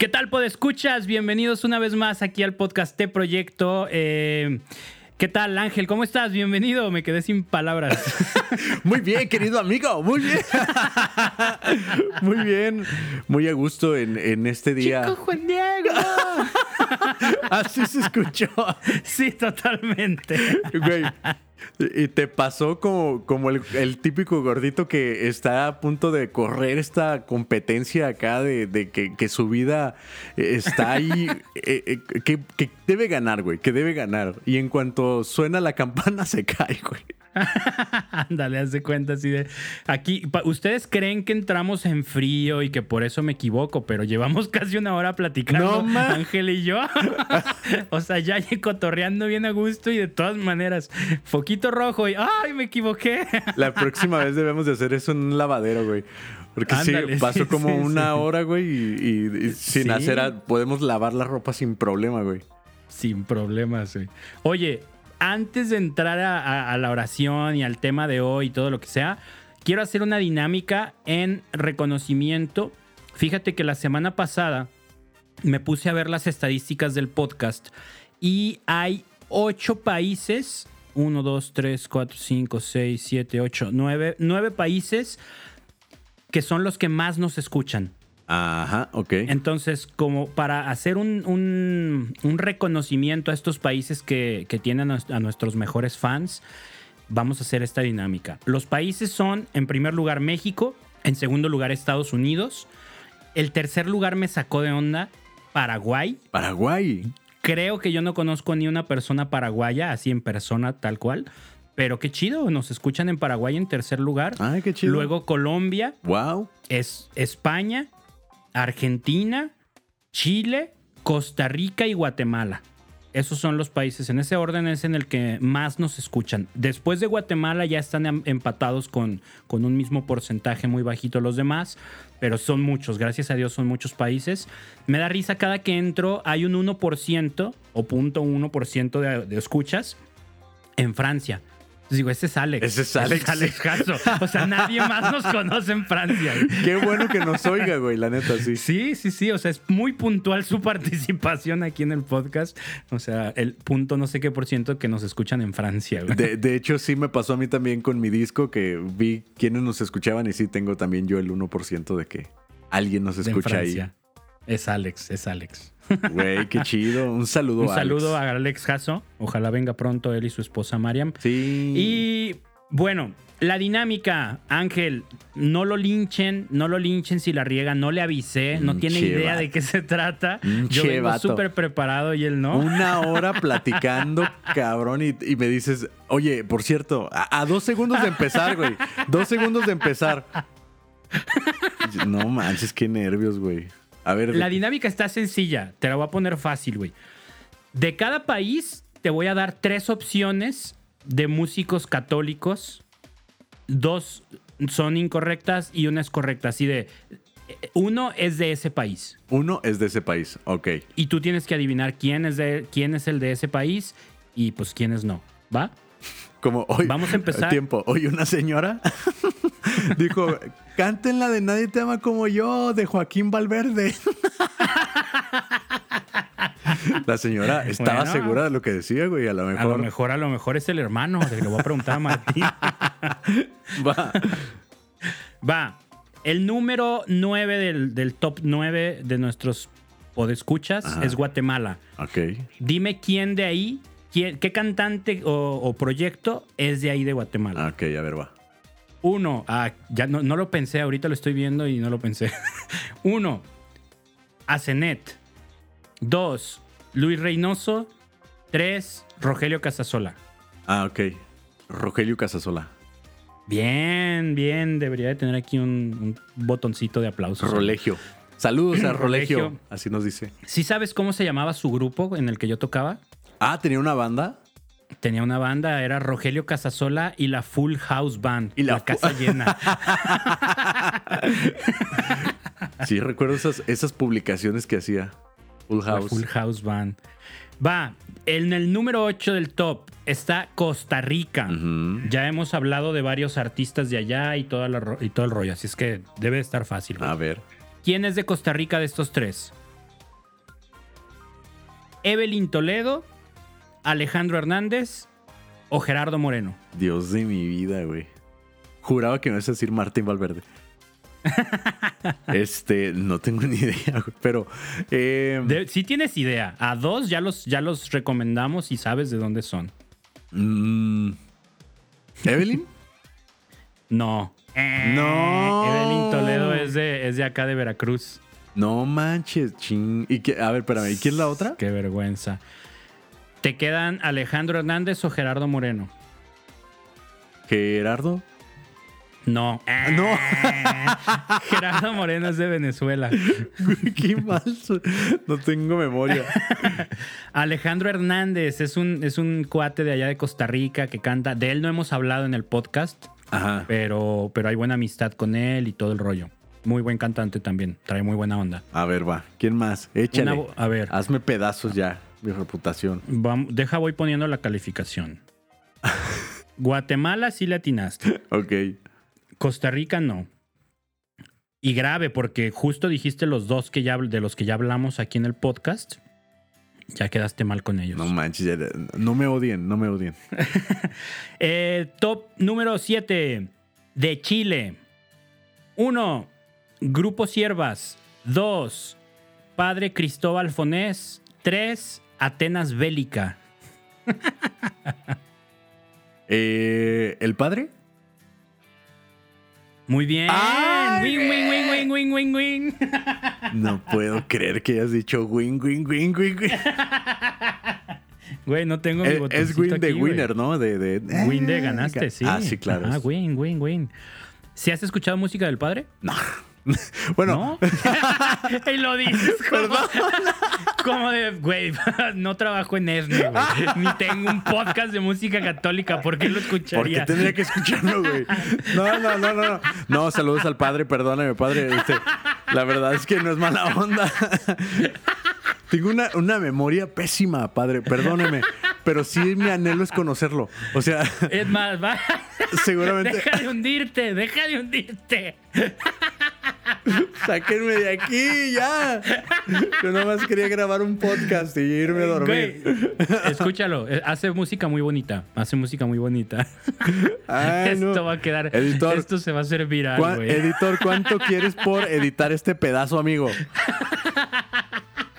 ¿Qué tal, escuchas? Bienvenidos una vez más aquí al podcast T Proyecto. Eh, ¿Qué tal, Ángel? ¿Cómo estás? Bienvenido. Me quedé sin palabras. Muy bien, querido amigo. Muy bien. Muy bien. Muy a gusto en, este día. Chico Juan Diego. Así se escuchó. Sí, totalmente. Güey. Y te pasó como, como el, típico gordito que está a punto de correr esta competencia acá de, que, su vida está ahí, eh, eh, que, que debe ganar, güey, que debe ganar. Y en cuanto suena la campana se cae, güey. Ándale, haz de cuenta así de. Aquí, ustedes creen que entramos en frío y que por eso me equivoco, pero llevamos casi una hora platicando, no, Ángel y yo. o sea, ya cotorreando bien a gusto y de todas maneras, foquito rojo y ¡ay, me equivoqué! La próxima vez debemos de hacer eso en un lavadero, güey. Porque sí, pasó como una hora, güey, y, sin hacer, podemos lavar la ropa sin problema, güey. Sin problemas, güey. Oye, antes de entrar a, la oración y al tema de hoy y todo lo que sea, quiero hacer una dinámica en reconocimiento. Fíjate que la semana pasada me puse a ver las estadísticas del podcast y hay ocho países, uno, dos, tres, cuatro, cinco, seis, siete, ocho, nueve, nueve países que son los que más nos escuchan. Ajá, ok. Entonces, como para hacer un, reconocimiento a estos países que, tienen a nuestros mejores fans, vamos a hacer esta dinámica. Los países son, en primer lugar, México, en segundo lugar, Estados Unidos. El tercer lugar me sacó de onda, Paraguay. Paraguay. Creo que yo no conozco ni una persona paraguaya, así en persona, tal cual. Pero qué chido, nos escuchan en Paraguay en tercer lugar. Ay, qué chido. Luego Colombia. Wow. Es España. Argentina, Chile, Costa Rica y Guatemala. Esos son los países, en ese orden es en el que más nos escuchan. Después de Guatemala ya están em, empatados con, con un mismo porcentaje muy bajito los demás, pero son muchos, gracias a Dios son muchos países. Me da risa cada que entro, hay un 1% o 0.1% de, de escuchas en Francia digo, ese es Alex. Ese es Alex. Alex O sea, nadie más nos conoce en Francia. Qué bueno que nos oiga, güey, la neta, sí. Sí, sí, sí. O sea, es muy puntual su participación aquí en el podcast. O sea, el punto no sé qué por ciento que nos escuchan en Francia, güey. De, hecho, sí me pasó a mí también con mi disco que vi quiénes nos escuchaban y sí tengo también yo el 1% de que alguien nos escucha ahí. Es Alex, es Alex. Güey, qué chido. Un saludo Un saludo a Alex Jasso. Ojalá venga pronto él y su esposa Mariam. Sí. Y bueno, la dinámica, Ángel, no lo linchen, no lo linchen si la riega, no le avisé, no tiene idea de qué se trata. Yo vengo súper preparado y él no. Una hora platicando, cabrón, y, me dices, oye, por cierto, a, a dos segundos de empezar, güey. Dos segundos de empezar. No manches, qué nervios, güey. La dinámica está sencilla. Te la voy a poner fácil, güey. De cada país te voy a dar tres opciones de músicos católicos. Dos son incorrectas y una es correcta. Así de. Uno es de ese país. Uno es de ese país, ok. Y tú tienes que adivinar quién es, de, quién es el de ese país y pues quiénes no. ¿Va? Como hoy. Vamos a empezar. Tiempo. Hoy una señora dijo: Canten la de Nadie te ama como yo, de Joaquín Valverde. La señora estaba segura de lo que decía, güey. A lo mejor. A lo mejor, a lo mejor es el hermano. Le voy a preguntar a Martín. Va. Va. El número 9 del, top 9 de nuestros podescuchas es Guatemala. Ok. Dime quién de ahí ¿Qué cantante o, proyecto es de ahí de Guatemala? Ok, a ver, va. Uno, ah, ya no, no, lo pensé, ahorita lo estoy viendo y no lo pensé. Uno, Azenet. Dos, Luis Reynoso. Tres, Rogelio Casasola. Ah, ok. Rogelio Casasola. Bien, bien. Debería de tener aquí un, botoncito de aplauso. Rolegio. Saludos a Rolegio. Así nos dice. ¿Sí sabes cómo se llamaba su grupo en el que yo tocaba? Ah, tenía una banda. Tenía una banda, era Rogelio Casasola y la Full House Band. Y la, casa llena. sí, recuerdo esas, esas publicaciones que hacía. Full House. Full House Band. Va, en el número 8 del top está Costa Rica. Ya hemos hablado de varios artistas de allá y, toda y todo el rollo, así es que debe estar fácil. A ver. ¿Quién es de Costa Rica de estos tres? Evelyn Toledo, Alejandro Hernández o Gerardo Moreno. Dios de mi vida, güey. Juraba que me ibas a decir Martín Valverde. este, no tengo ni idea, güey, pero... eh, De- si tienes idea, a dos ya los, ya los recomendamos y sabes de dónde son. mm, ¿Evelyn? No. No. Evelyn Toledo es de, es de acá de Veracruz. No manches, ching. ¿Y qué- A ver, espérame, ¿y quién es la otra? Qué vergüenza. ¿Te quedan Alejandro Hernández o Gerardo Moreno? Gerardo. No. No. Gerardo Moreno es de Venezuela. Qué mal. No tengo memoria. Alejandro Hernández es un, es un cuate de allá de Costa Rica que canta. De él no hemos hablado en el podcast, Ajá. pero, pero hay buena amistad con él y todo el rollo. Muy buen cantante también. Trae muy buena onda. A ver, va. ¿Quién más? Échale. Una a ver. Hazme pedazos ya, mi reputación. Deja, voy poniendo la calificación. Guatemala sí le atinaste. Ok. Costa Rica no. Y grave, porque justo dijiste los dos que ya, de los que ya hablamos aquí en el podcast. Ya quedaste mal con ellos. No manches, ya- no me odien, no me odien. Eh, top número 7 de Chile. 1. Grupo Siervas. 2. Padre Cristóbal Fonés. 3. Atenas Bélica. Eh, ¿El padre? Muy bien. ¡Ay, win, win, win, win, win, win, win. No puedo creer que hayas dicho win, win, win, win, win. Güey, no tengo mi Eh, Es, win de güey. winner, ¿no? De, de, Win de ganaste, sí. Ah, sí, claro. Ah, win, win, win. ¿Si has escuchado música del padre? No. Bueno, ¿No? y lo dices como, como de, güey, no trabajo en ESNE, güey. Ni tengo un podcast de música católica. ¿Por qué lo ¿por qué escucharía? tendría que escucharlo, güey? No, no, no, no, no. No, saludos al padre, perdóname, padre. Este, la verdad es que no es mala onda. Tengo una, una memoria pésima, padre, perdóneme. Pero sí mi anhelo es conocerlo. O sea, Es más, va. seguramente. Deja de hundirte, deja de hundirte. Sáquenme de aquí, ya. Yo nomás quería grabar un podcast y irme a dormir. Güey, escúchalo. eh, Hace música muy bonita. Hace música muy bonita. Ay, esto no. va a quedar. Editor. Esto se va a hacer viral, ¿Cuá- güey. editor, ¿cuánto quieres por editar este pedazo, amigo?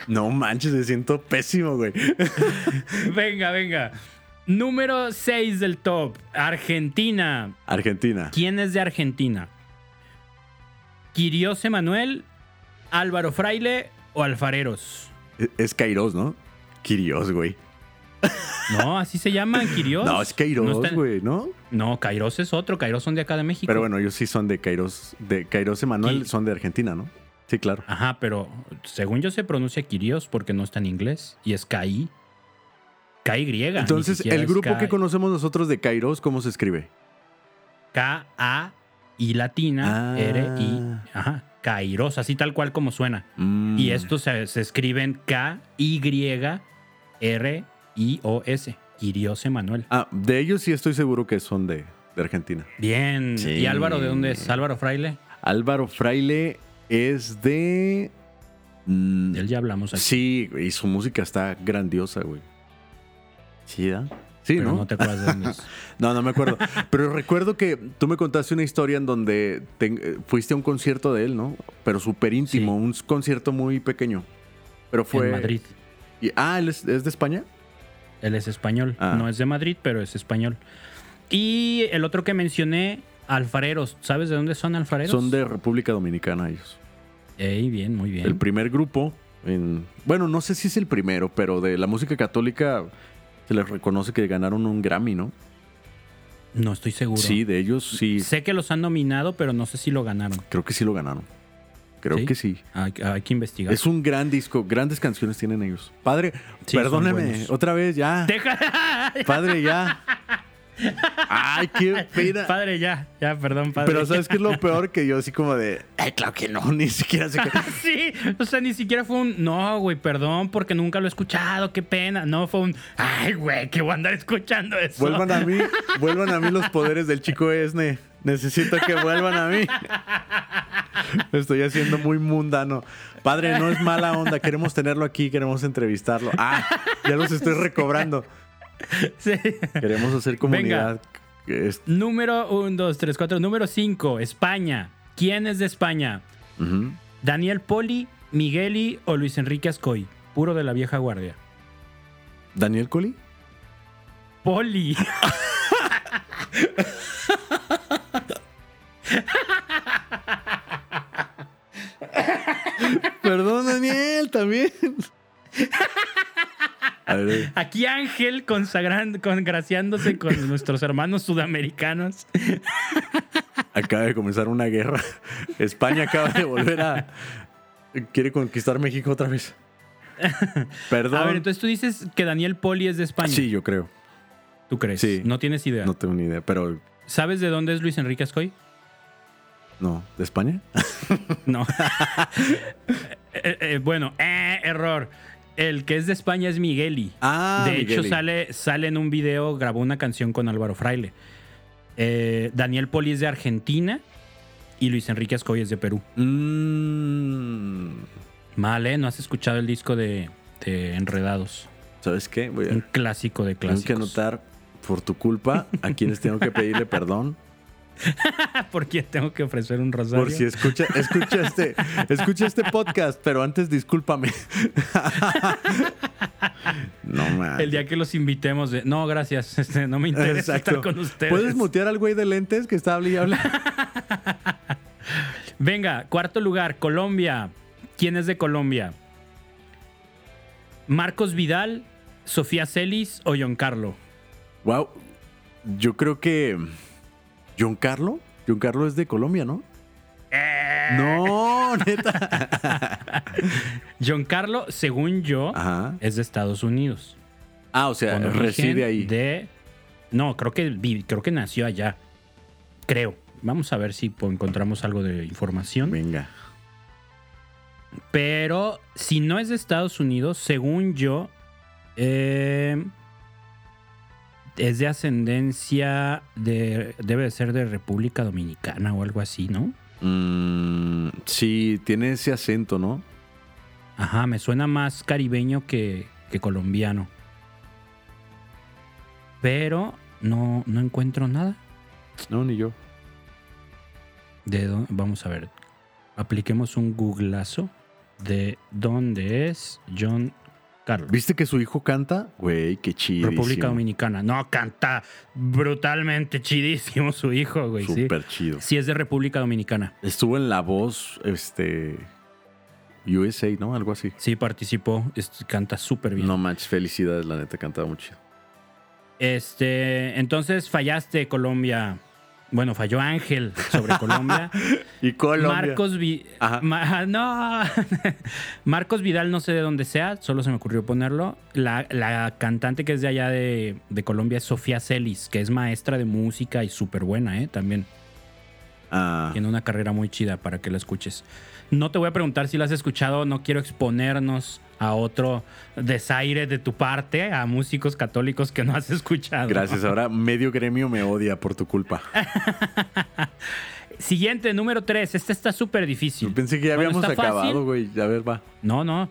No manches, me siento pésimo, güey. Venga, venga. Número 6 del top. Argentina. Argentina. ¿Quién es de Argentina? ¿Quirios Emanuel, Álvaro Fraile o Alfareros? Es- Es Kairos, ¿no? Kirios, güey. No, así se llaman, Quirios. No, es Kairos, No güey, ¿no? No, Kairos es otro. Kairos son de acá de México. Pero bueno, ellos sí son de Kairos. De Kairos Emanuel son de Argentina, ¿no? Sí, claro. Ajá, pero según yo se pronuncia Quirios porque no está en inglés. Y es KI. KY. ni Entonces, el grupo que conocemos nosotros de Kairos, ¿cómo se escribe? K-A y latina Ah. R-I. Ajá. Kairos, así tal cual como suena. Mm. Y estos se, se escriben K-Y-R-I-O-S. Quirios Emanuel. Ah, de ellos sí estoy seguro que son de, de Argentina. Bien. Sí. ¿Y Álvaro de dónde es? ¿Álvaro Fraile? Álvaro Fraile es de. mm, De él ya hablamos aquí. Sí, y su música está grandiosa, güey. Sí, ¿da? Sí, pero ¿no? no te acuerdas de. No, no me acuerdo. Pero recuerdo que tú me contaste una historia en donde te- eh, fuiste a un concierto de él, ¿no? Pero súper íntimo, Sí. un concierto muy pequeño. Pero fue. En Madrid. y- ah, ¿él es, es de España? Él es español. Ah. No es de Madrid, pero es español. Y el otro que mencioné, alfareros. ¿Sabes de dónde son alfareros? Son de República Dominicana ellos. Ey, bien, muy bien. El primer grupo, en, bueno, no sé si es el primero, pero de la música católica se les reconoce que ganaron un Grammy, ¿no? No estoy seguro. Sí, de ellos sí. Sé que los han nominado, pero no sé si lo ganaron. Creo que sí lo ganaron. Creo ¿Sí? que sí. Hay, hay que investigar. Es un gran disco, grandes canciones tienen ellos. Padre, Sí, perdóneme, otra vez, ya. Deja. Padre, ya. Ay, qué pena. Padre, ya. Ya, perdón, padre. Pero ¿sabes qué es lo peor? Que yo así como de, ay, claro que no, ni siquiera qué. sí, o sea, ni siquiera fue un, no, güey, perdón, porque nunca lo he escuchado, qué pena. No, fue un, ay, güey, que voy a andar escuchando eso. Vuelvan a mí, vuelvan a mí los poderes del chico Esne. Necesito que vuelvan a mí. Estoy haciendo muy mundano. Padre, no es mala onda. Queremos tenerlo aquí, queremos entrevistarlo. Ah, ya los estoy recobrando. Sí. Queremos hacer comunidad. Es- Número 1, 2, 3, 4. Número 5, España. ¿Quién es de España? Ujú. ¿Daniel Poli, Migueli o Luis Enrique Ascoy? Puro de la vieja guardia. ¿Daniel Coli? Poli. Perdón, Daniel, también. Aquí Ángel consagrando, congraciándose con nuestros hermanos sudamericanos. acaba de comenzar una guerra. España acaba de volver a. Quiere conquistar México otra vez. Perdón. A ver, entonces tú dices que Daniel Poli es de España. Sí, yo creo. ¿Tú crees? Sí. No tienes idea. No tengo ni idea, pero ¿Sabes de dónde es Luis Enrique Ascoy? no. ¿De España? No. Eh, eh, bueno, eh, error. El que es de España es Migueli. Ah, de hecho, sale, sale en un video, grabó una canción con Álvaro Fraile. Eh, Daniel Poli es de Argentina y Luis Enrique Ascoy es de Perú. Mm, Mal, ¿eh? No has escuchado el disco de, de Enredados. ¿Sabes qué? Voy a, Un clásico de tengo que clásicos. anotar por tu culpa a quienes tengo que pedirle perdón. ¿Por quién tengo que ofrecer un rosario? Por si escucha, escucha este, escucha este podcast, pero antes discúlpame. no mames. El día que los invitemos de... No, gracias. este, no me interesa Exacto. estar con ustedes. ¿Puedes mutear al güey de lentes que está hablando y habla? Venga, cuarto lugar, Colombia. ¿Quién es de Colombia? Marcos Vidal, Sofía Celis o John Carlo. Wow. Yo creo que. John Carlo. John Carlo es de Colombia, ¿no? Eh. No, neta. John Carlo, según yo, Ajá. es de Estados Unidos. Ah, o sea, reside ahí. De... No, creo que, creo que nació allá. Creo. Vamos a ver si encontramos algo de información. Venga. Pero si no es de Estados Unidos, según yo, eh, es de ascendencia de. Debe de ser de República Dominicana o algo así, ¿no? Mm, sí, tiene ese acento, ¿no? Ajá, me suena más caribeño que, que colombiano. Pero no, no encuentro nada. No, ni yo. De dó- vamos a ver. Apliquemos un googlazo de dónde es John Carlos. ¿Viste que su hijo canta? Güey, qué chido. República Dominicana. No, canta brutalmente chidísimo su hijo, güey. Sí. Súper chido. sí, es de República Dominicana. Estuvo en La Voz, este. USA, ¿no? Algo así. Sí, participó. canta súper bien. No manches, felicidades, la neta, cantaba muy chido. Este, entonces fallaste, Colombia. Bueno, falló Ángel sobre Colombia. Y Colombia. Marcos Vi-. Ma- no. Marcos Vidal, no sé de dónde sea, solo se me ocurrió ponerlo. La, la cantante que es de allá de, de Colombia es Sofía Celis, que es maestra de música y súper buena, ¿eh? También. Ah, Tiene una carrera muy chida para que la escuches. No te voy a preguntar si la has escuchado, no quiero exponernos a otro desaire de tu parte, a músicos católicos que no has escuchado. gracias. Ahora medio gremio me odia por tu culpa. Siguiente, número 3. Este está súper difícil. Yo pensé que ya habíamos acabado, güey. A ver, va. No, no.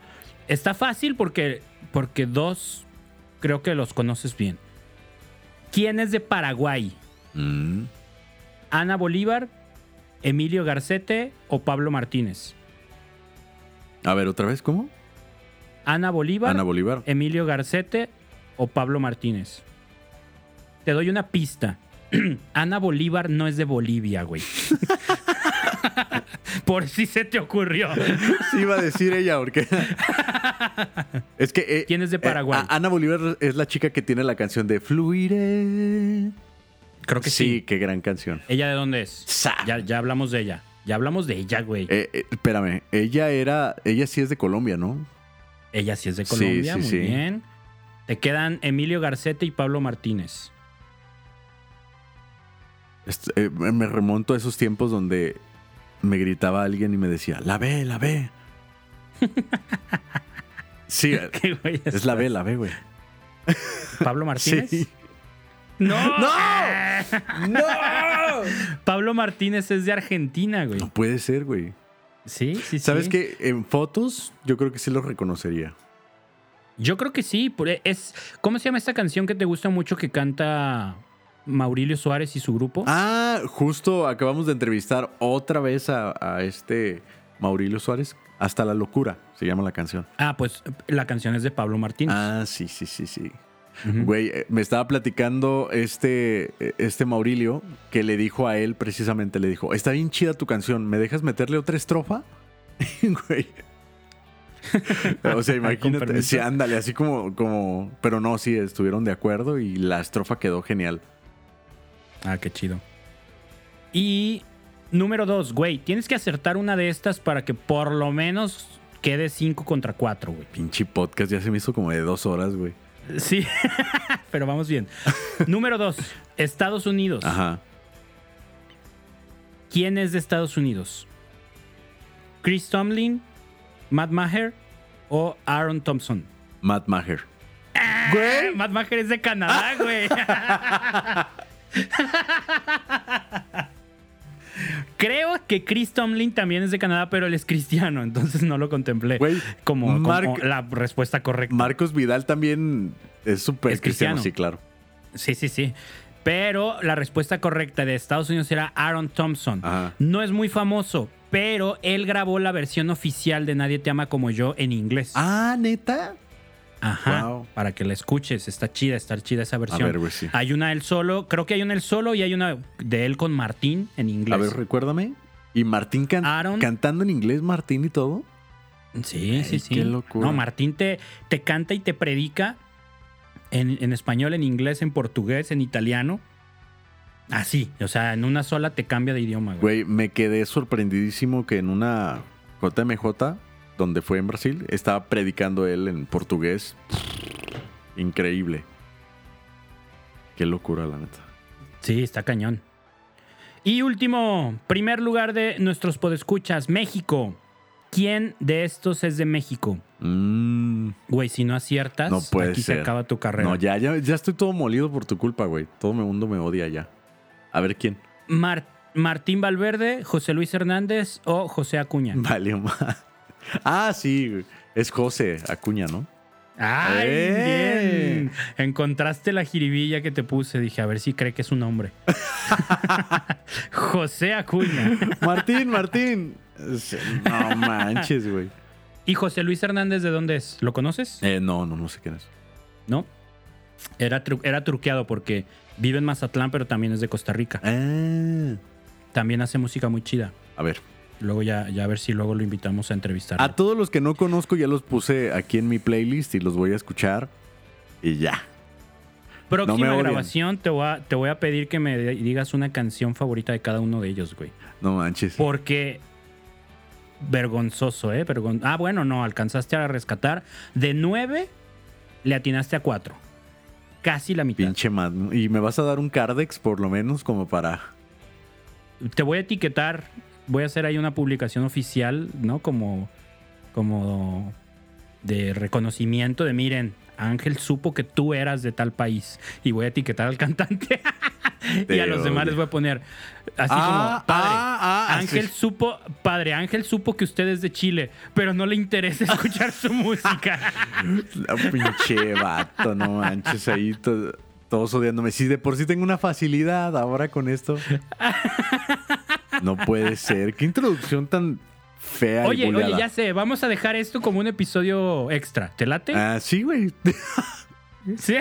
Está fácil porque, porque dos creo que los conoces bien. ¿Quién es de Paraguay? Mm. ¿Ana Bolívar, Emilio Garcete o Pablo Martínez? A ver, otra vez, ¿cómo? Ana Bolívar, Ana Bolívar. Emilio Garcete o Pablo Martínez. Te doy una pista. Ana Bolívar no es de Bolivia, güey. Por si se te ocurrió. Sí, iba a decir ella, porque. es que. eh, ¿Quién es de eh, Paraguay? Ana Bolívar es la chica que tiene la canción de Fluiré. Creo que sí, sí. qué gran canción. ¿Ella de dónde es? Sa. Ya, ya hablamos de ella. Ya hablamos de ella, güey. Eh, eh, espérame, ella era. Ella sí es de Colombia, ¿no? Ella sí es de Colombia, sí, muy sí. bien. Te quedan Emilio Garcete y Pablo Martínez. Eh, me remonto a esos tiempos donde me gritaba alguien y me decía, la ve, la ve. sí, eh, ¿Qué güey es la B, la B, güey. ¿Pablo Martínez? Sí. ¡No! ¡No! ¡No! Pablo Martínez es de Argentina, güey. No puede ser, güey. Sí, sí, sí. ¿Sabes qué? En fotos, yo creo que sí lo reconocería. Yo creo que sí. e, Es, ¿Cómo se llama esta canción que te gusta mucho que canta Maurilio Suárez y su grupo? Ah, justo acabamos de entrevistar otra vez a, a este Maurilio Suárez. Hasta la locura se llama la canción. Ah, pues la canción es de Pablo Martínez. Ah, sí, sí, sí, sí. Güey, eh, me estaba platicando este, eh, este Maurilio que le dijo a él precisamente, le dijo, está bien chida tu canción, ¿me dejas meterle otra estrofa? Güey. O sea, imagínate, sí, ándale, así como, como, pero no, sí, estuvieron de acuerdo y la estrofa quedó genial. Ah, qué chido. Y número dos, güey, tienes que acertar una de estas para que por lo menos quede 5 contra 4, güey. Pinche podcast ya se me hizo como de dos horas, güey. Sí, pero vamos bien. número dos, Estados Unidos. Ajá. ¿Quién es de Estados Unidos? ¿Chris Tomlin, Matt Maher o Aaron Thompson? Matt Maher. Eh, Matt Maher es de Canadá, güey. Creo que Chris Tomlin también es de Canadá, pero él es cristiano, entonces no lo contemplé como, la respuesta correcta. Marcos Vidal también es súper Es cristiano, cristiano. sí, claro. Sí, sí, sí. Pero la respuesta correcta de Estados Unidos era Aaron Thompson. Ajá. No es muy famoso, pero él grabó la versión oficial de Nadie te ama como yo en inglés. Ah, neta. Ajá. wow. Para que la escuches. Está chida, está chida esa A versión. ver, güey, sí. Hay una él solo, creo que hay una él solo y hay una de él con Martín en inglés. A ver, recuérdame. Y Martín can- Aaron. cantando en inglés, Martín y todo. Sí, sí, sí. qué locura. No, Martín te, te canta y te predica en, en español, en inglés, en portugués, en italiano. Así, o sea, en una sola te cambia de idioma, güey. Güey, me quedé sorprendidísimo que en una JMJ, donde fue en Brasil, estaba predicando él en portugués. Increíble. Qué locura, la neta. Sí, está cañón. Y último, primer lugar de nuestros podescuchas, México. ¿Quién de estos es de México? Mm, Güey, si no aciertas, No puede aquí ser. se acaba tu carrera. no, ya, ya, ya estoy todo molido por tu culpa, güey. Todo el mundo me odia ya. A ver quién. Mar- Martín Valverde, José Luis Hernández o José Acuña. Vale, más. Ah, sí. Es José Acuña, ¿no? ¡Ay, ¡Eh! bien! Encontraste la jiribilla que te puse. Dije, a ver si cree que es un hombre. José Acuña. Martín, Martín. No manches, güey. ¿Y José Luis Hernández de dónde es? ¿Lo conoces? Eh, no, no, no sé quién es. No. Era, tru- era truqueado porque vive en Mazatlán, pero también es de Costa Rica. Ah, También hace música muy chida. a ver. Luego ya, ya a ver si luego lo invitamos a entrevistar. A todos los que no conozco ya los puse aquí en mi playlist y los voy a escuchar. Y ya. Próxima grabación te voy, a, te voy a pedir que me digas una canción favorita de cada uno de ellos, güey. No manches. Porque vergonzoso, ¿eh? Vergon- ah, bueno, no, alcanzaste a rescatar. De nueve, le atinaste a cuatro. Casi la mitad. Pinche Mad. Y me vas a dar un Cardex por lo menos como para... Te voy a etiquetar, voy a hacer ahí una publicación oficial, ¿no? Como, como de reconocimiento de, miren, Ángel supo que tú eras de tal país y voy a etiquetar al cantante. y a los demás les voy a poner así Ah, como, padre, ah, ah, Ángel supo, padre, Ángel supo que usted es de Chile, pero no le interesa escuchar su música. La pinche vato, no manches. Ahí to- todos odiándome. Si de por sí tengo una facilidad ahora con esto. No puede ser. Qué introducción tan fea y oye, oye, buleada. ya sé, vamos a dejar esto como un episodio extra. ¿Te late? Ah, sí, güey. Sí.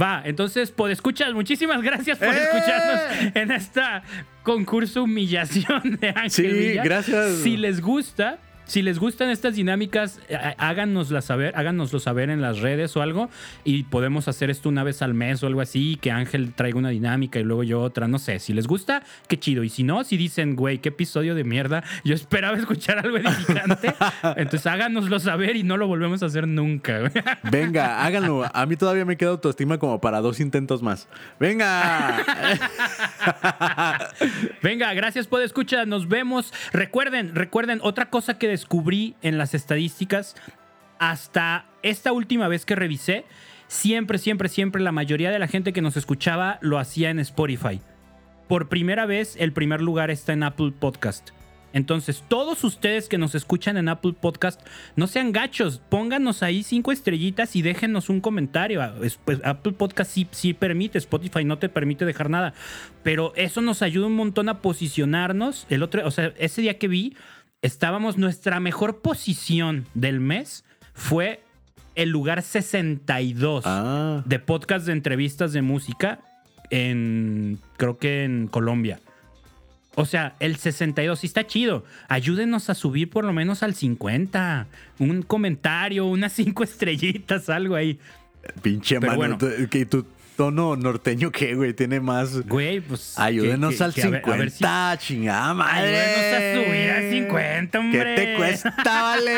Va, entonces, por escuchas, muchísimas gracias por ¡Eh! escucharnos en esta concurso humillación de Ángel Sí, Villa. gracias. Si les gusta, si les gustan estas dinámicas, eh, háganoslas saber, háganoslo saber en las redes o algo y podemos hacer esto una vez al mes o algo así, que Ángel traiga una dinámica y luego yo otra, no sé, si les gusta, qué chido. Y si no, si dicen, güey, qué episodio de mierda, yo esperaba escuchar algo edificante, entonces háganoslo saber y no lo volvemos a hacer nunca. Venga, háganlo. A mí todavía me queda autoestima como para dos intentos más. Venga. Venga, gracias por escuchar. Nos vemos. Recuerden, recuerden, otra cosa que descubrí en las estadísticas hasta esta última vez que revisé, siempre, siempre, siempre la mayoría de la gente que nos escuchaba lo hacía en Spotify. Por primera vez, el primer lugar está en Apple Podcast. Entonces, todos ustedes que nos escuchan en Apple Podcast, no sean gachos, pónganos ahí cinco estrellitas y déjenos un comentario. Pues, Apple Podcast sí, sí permite, Spotify no te permite dejar nada, pero eso nos ayuda un montón a posicionarnos. El otro, o sea, ese día que vi, estábamos, nuestra mejor posición del mes fue el lugar 62 Ah. de podcast de entrevistas de música en, creo que en Colombia. O sea, el 62 sí está chido. Ayúdenos a subir por lo menos al 50. Un comentario, unas cinco estrellitas, algo ahí. Pinche Pero mano. bueno. tu- que tu tono norteño, ¿qué, güey? Tiene más. Güey, pues. Ayúdenos que- que- al que a ver- 50, a ver si- chingada madre. Ayúdenos a subir al 50, hombre. ¿Qué te cuesta, vale?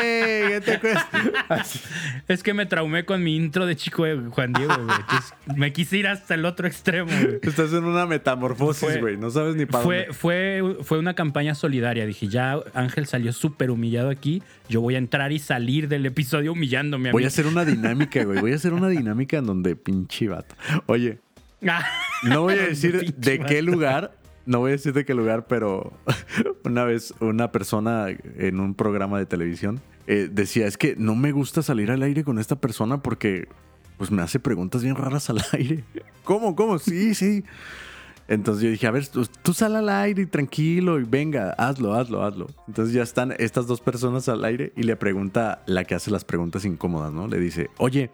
¿Qué te cuesta? Es que me traumé con mi intro de chico de Juan Diego, güey. Entonces, me quise ir hasta el otro extremo, güey. Estás en una metamorfosis, Fue- güey. No sabes ni para Fue, dónde. fue, fue una campaña solidaria. Dije, ya Ángel salió súper humillado aquí. Yo voy a entrar y salir del episodio humillándome a Voy mí. a hacer una dinámica, güey. Voy a hacer una dinámica en donde pinche vato. Oye, no voy a decir de qué lugar. No voy a decir de qué lugar, pero una vez una persona en un programa de televisión eh, decía, es que no me gusta salir al aire con esta persona porque pues me hace preguntas bien raras al aire. ¿Cómo? ¿Cómo? Sí, sí. Entonces yo dije, a ver, tú, tú sal al aire y tranquilo y venga, hazlo, hazlo, hazlo. Entonces ya están estas dos personas al aire y le pregunta la que hace las preguntas incómodas, ¿no? Le dice, oye,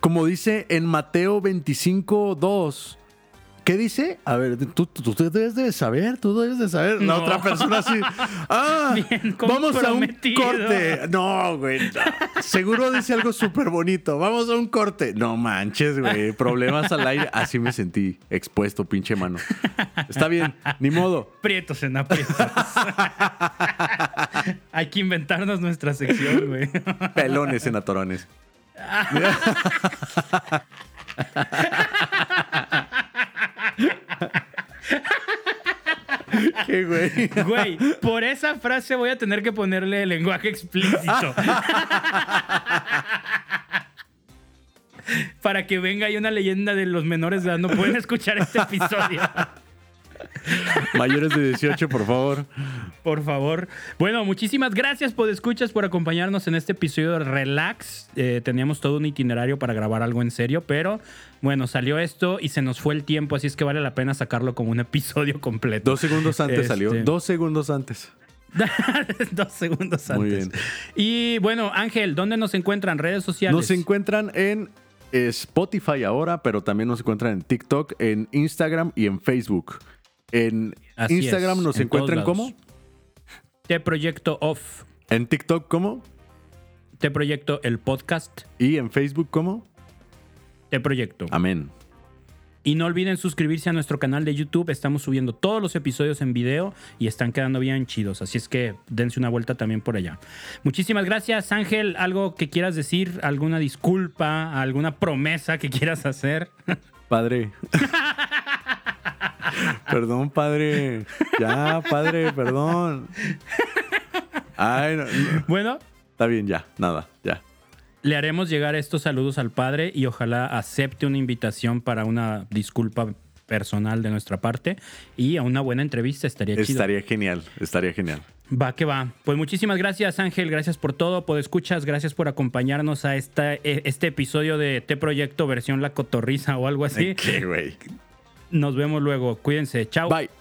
como dice en Mateo 25, 2, ¿qué dice? A ver, tú, tú, tú debes de saber, tú debes de saber. La No. otra persona así, ah, Bien vamos a un corte. No, güey, no. seguro dice algo súper bonito. Vamos a un corte. No manches, güey, problemas al aire. Así me sentí expuesto, pinche mano. Está bien, ni modo. Prietos en aprietos. Hay que inventarnos nuestra sección, güey. Pelones en atorones. ¿Qué, güey? Güey, por esa frase voy a tener que ponerle lenguaje explícito. Para que venga ahí una leyenda de los menores de edad. No pueden escuchar este episodio. Mayores de 18, por favor. Por favor. Bueno, muchísimas gracias por escuchas, por acompañarnos en este episodio de Relax. Eh, teníamos todo un itinerario para grabar algo en serio, pero bueno, salió esto y se nos fue el tiempo, así es que vale la pena sacarlo como un episodio completo. Dos segundos antes Este- salió. Dos segundos antes. Dos segundos antes. Muy bien. Y bueno, Ángel, ¿dónde nos encuentran? Redes sociales. Nos encuentran en Spotify ahora, pero también nos encuentran en TikTok, en Instagram y en Facebook. En Así Instagram es, nos en encuentran como. Te Proyecto Off. En TikTok como. Te Proyecto el podcast. Y en Facebook como. Te Proyecto. Amén. Y no olviden suscribirse a nuestro canal de YouTube. Estamos subiendo todos los episodios en video y están quedando bien chidos. Así es que dense una vuelta también por allá. Muchísimas gracias, Ángel. ¿Algo que quieras decir? ¿Alguna disculpa? ¿Alguna promesa que quieras hacer? Padre. perdón, padre. Ya, padre, perdón. Ay, no, no. Bueno, Está bien, ya. Nada, ya. le haremos llegar estos saludos al padre y ojalá acepte una invitación para una disculpa personal de nuestra parte y a una buena entrevista. Estaría chido. Estaría genial, estaría genial. Va que va. Pues muchísimas gracias, Ángel. Gracias por todo, por escuchas. Gracias por acompañarnos a esta, e- este episodio de T Proyecto versión La Cotorriza o algo así. ¿Qué, güey? Nos vemos luego. Cuídense. Chao. Bye.